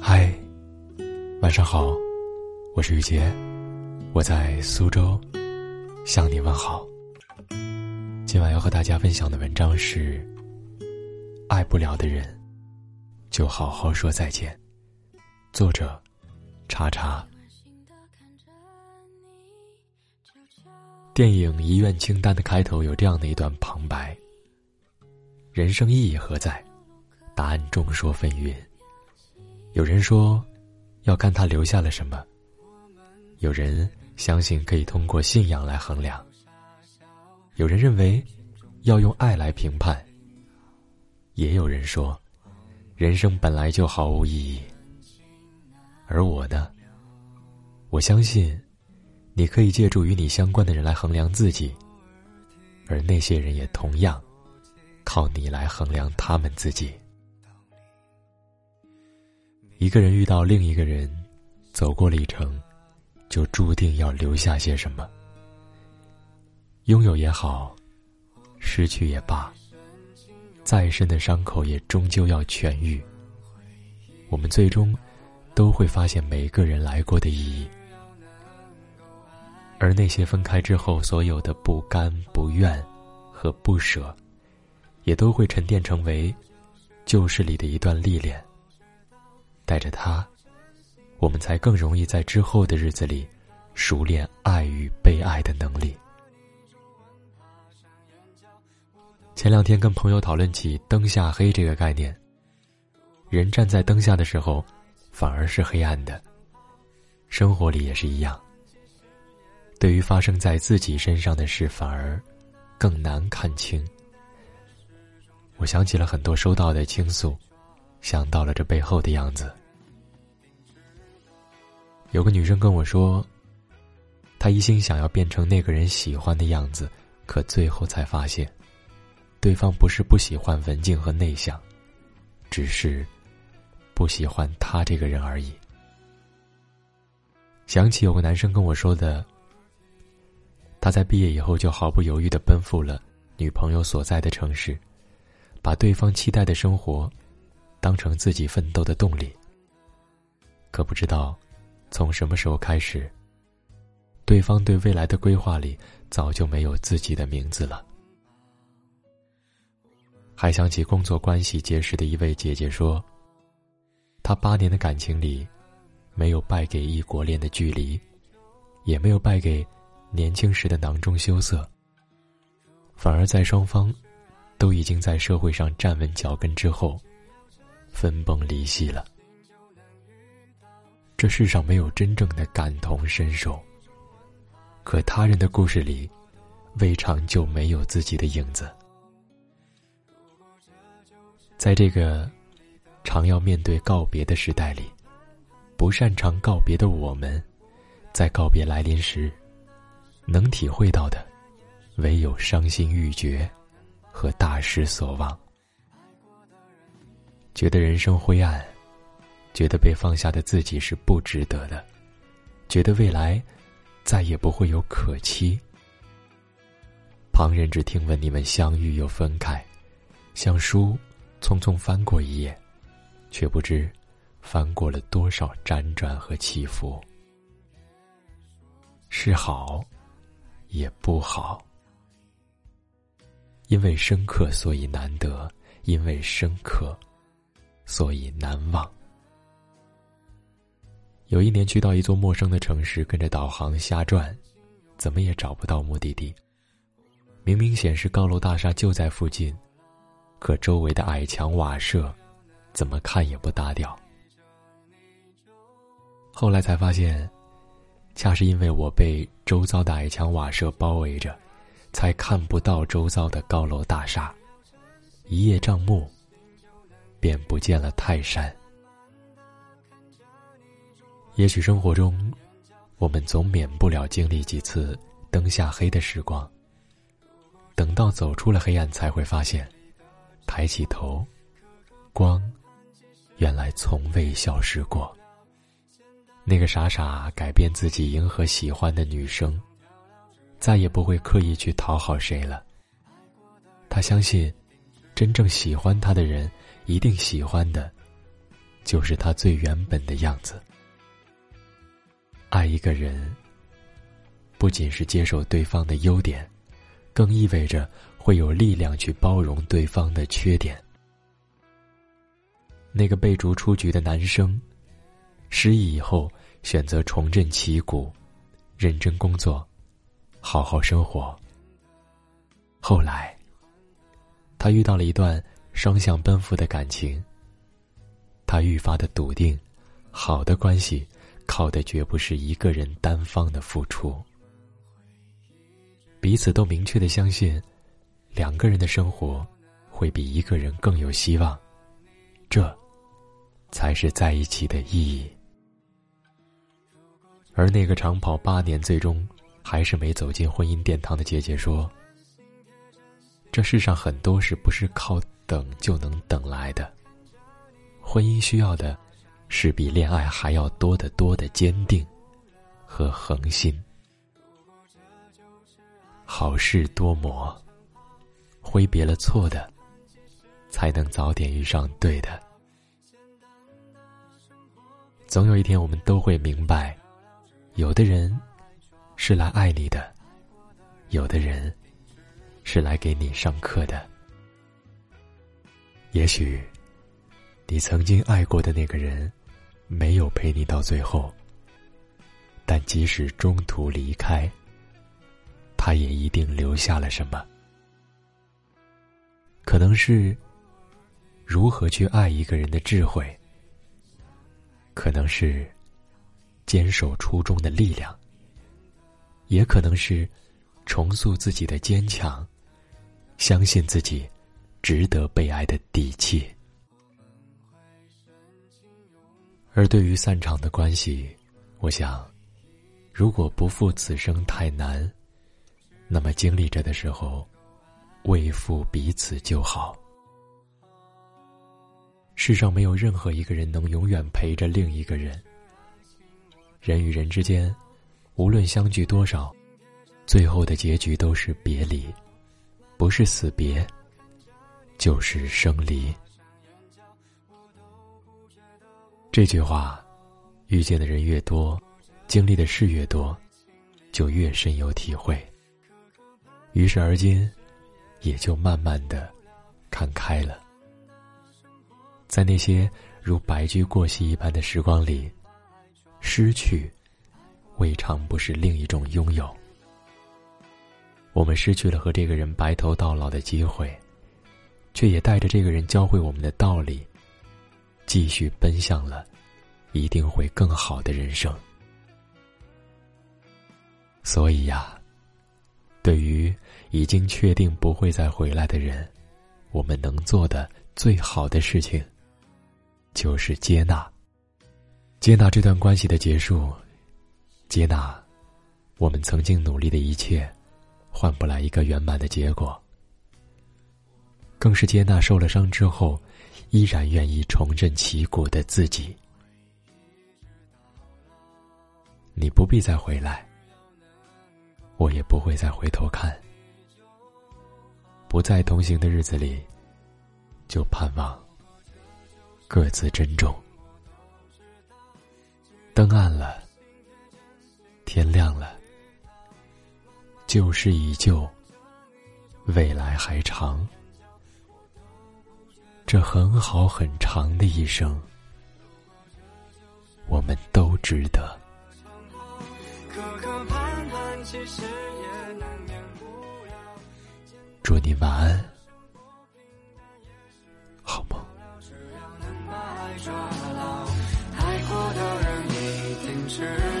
嗨，晚上好，我是雨杰，我在苏州向你问好。今晚要和大家分享的文章是：爱不了的人，就好好说再见。作者：查查。电影《遗愿清单》的开头有这样的一段旁白：人生意义何在？答案众说纷纭。有人说，要看他留下了什么；有人相信可以通过信仰来衡量；有人认为要用爱来评判；也有人说，人生本来就毫无意义。而我呢？我相信，你可以借助与你相关的人来衡量自己，而那些人也同样靠你来衡量他们自己。一个人遇到另一个人，走过了一程，就注定要留下些什么。拥有也好，失去也罢，再深的伤口也终究要痊愈。我们最终都会发现每个人来过的意义，而那些分开之后所有的不甘、不愿和不舍，也都会沉淀成为旧事里的一段历练。带着它，我们才更容易在之后的日子里，熟练爱与被爱的能力。前两天跟朋友讨论起“灯下黑”这个概念，人站在灯下的时候，反而是黑暗的。生活里也是一样。对于发生在自己身上的事，反而更难看清。我想起了很多收到的倾诉。想到了这背后的样子。有个女生跟我说，她一心想要变成那个人喜欢的样子，可最后才发现，对方不是不喜欢文静和内向，只是不喜欢他这个人而已。想起有个男生跟我说的，他在毕业以后就毫不犹豫的奔赴了女朋友所在的城市，把对方期待的生活。当成自己奋斗的动力，可不知道从什么时候开始，对方对未来的规划里早就没有自己的名字了。还想起工作关系结识的一位姐姐说，她八年的感情里，没有败给异国恋的距离，也没有败给年轻时的囊中羞涩，反而在双方都已经在社会上站稳脚跟之后。分崩离析了。这世上没有真正的感同身受，可他人的故事里，未尝就没有自己的影子。在这个常要面对告别的时代里，不擅长告别的我们，在告别来临时，能体会到的，唯有伤心欲绝和大失所望。觉得人生灰暗，觉得被放下的自己是不值得的，觉得未来再也不会有可期。旁人只听闻你们相遇又分开，像书匆匆翻过一页，却不知翻过了多少辗转和起伏。是好，也不好，因为深刻，所以难得；因为深刻。所以难忘。有一年去到一座陌生的城市，跟着导航瞎转，怎么也找不到目的地。明明显示高楼大厦就在附近，可周围的矮墙瓦舍，怎么看也不搭调。后来才发现，恰是因为我被周遭的矮墙瓦舍包围着，才看不到周遭的高楼大厦。一叶障目。便不见了泰山。也许生活中，我们总免不了经历几次灯下黑的时光。等到走出了黑暗，才会发现，抬起头，光，原来从未消失过。那个傻傻改变自己迎合喜欢的女生，再也不会刻意去讨好谁了。他相信，真正喜欢他的人。一定喜欢的，就是他最原本的样子。爱一个人，不仅是接受对方的优点，更意味着会有力量去包容对方的缺点。那个被逐出局的男生，失忆以后选择重振旗鼓，认真工作，好好生活。后来，他遇到了一段双向奔赴的感情。他愈发的笃定，好的关系靠的绝不是一个人单方的付出，彼此都明确的相信，两个人的生活会比一个人更有希望，这才是在一起的意义。而那个长跑八年最终还是没走进婚姻殿堂的姐姐说：“这世上很多事不是靠等就能等来的。”婚姻需要的，是比恋爱还要多得多的坚定和恒心。好事多磨，挥别了错的，才能早点遇上对的。总有一天，我们都会明白，有的人是来爱你的，有的人是来给你上课的。也许。你曾经爱过的那个人，没有陪你到最后。但即使中途离开，他也一定留下了什么。可能是如何去爱一个人的智慧，可能是坚守初衷的力量，也可能是重塑自己的坚强，相信自己值得被爱的底气。而对于散场的关系，我想，如果不负此生太难，那么经历着的时候，为负彼此就好。世上没有任何一个人能永远陪着另一个人。人与人之间，无论相聚多少，最后的结局都是别离，不是死别，就是生离。这句话，遇见的人越多，经历的事越多，就越深有体会。于是而今，也就慢慢的看开了。在那些如白驹过隙一般的时光里，失去，未尝不是另一种拥有。我们失去了和这个人白头到老的机会，却也带着这个人教会我们的道理。继续奔向了，一定会更好的人生。所以呀，对于已经确定不会再回来的人，我们能做的最好的事情，就是接纳。接纳这段关系的结束，接纳我们曾经努力的一切，换不来一个圆满的结果，更是接纳受了伤之后。依然愿意重振旗鼓的自己，你不必再回来，我也不会再回头看。不再同行的日子里，就盼望各自珍重。灯暗了，天亮了，旧事已旧，未来还长。这很好很长的一生，我们都值得。祝你晚安，好梦。只要能把爱抓牢，爱过的人一定知。